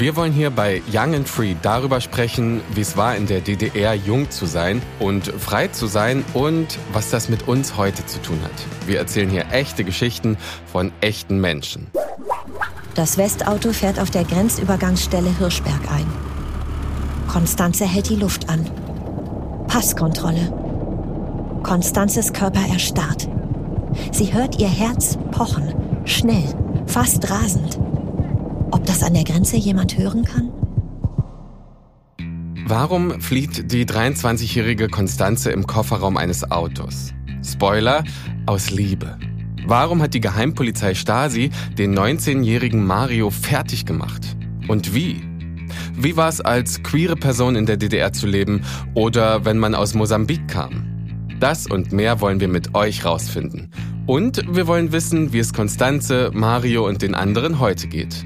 Wir wollen hier bei Young and Free darüber sprechen, wie es war, in der DDR jung zu sein und frei zu sein und was das mit uns heute zu tun hat. Wir erzählen hier echte Geschichten von echten Menschen. Das Westauto fährt auf der Grenzübergangsstelle Hirschberg ein. Konstanze hält die Luft an. Passkontrolle. Konstanzes Körper erstarrt. Sie hört ihr Herz pochen, schnell, fast rasend. Ob das an der Grenze jemand hören kann? Warum flieht die 23-jährige Konstanze im Kofferraum eines Autos? Spoiler, aus Liebe. Warum hat die Geheimpolizei Stasi den 19-jährigen Mario fertig gemacht? Und wie? Wie war es als queere Person in der DDR zu leben oder wenn man aus Mosambik kam? Das und mehr wollen wir mit euch rausfinden. Und wir wollen wissen, wie es Konstanze, Mario und den anderen heute geht.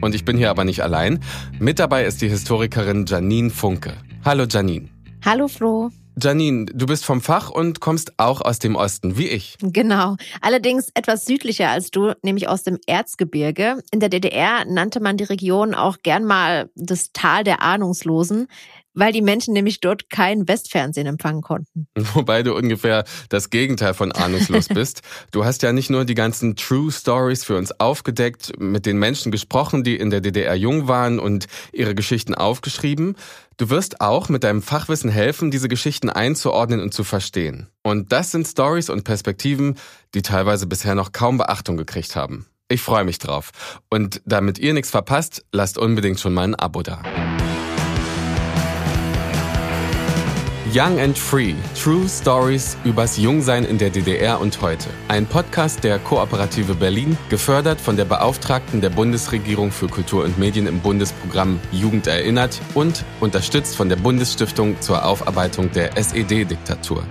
Und ich bin hier aber nicht allein. Mit dabei ist die Historikerin Janine Funke. Hallo Janine. Hallo Flo. Janine, du bist vom Fach und kommst auch aus dem Osten, wie ich. Genau. Allerdings etwas südlicher als du, nämlich aus dem Erzgebirge. In der DDR nannte man die Region auch gern mal das Tal der Ahnungslosen weil die Menschen nämlich dort kein Westfernsehen empfangen konnten. Wobei du ungefähr das Gegenteil von ahnungslos bist. Du hast ja nicht nur die ganzen True Stories für uns aufgedeckt, mit den Menschen gesprochen, die in der DDR jung waren und ihre Geschichten aufgeschrieben. Du wirst auch mit deinem Fachwissen helfen, diese Geschichten einzuordnen und zu verstehen. Und das sind Stories und Perspektiven, die teilweise bisher noch kaum Beachtung gekriegt haben. Ich freue mich drauf. Und damit ihr nichts verpasst, lasst unbedingt schon mal ein Abo da. Young and Free. True Stories übers Jungsein in der DDR und heute. Ein Podcast der Kooperative Berlin, gefördert von der Beauftragten der Bundesregierung für Kultur und Medien im Bundesprogramm Jugend erinnert und unterstützt von der Bundesstiftung zur Aufarbeitung der SED-Diktatur.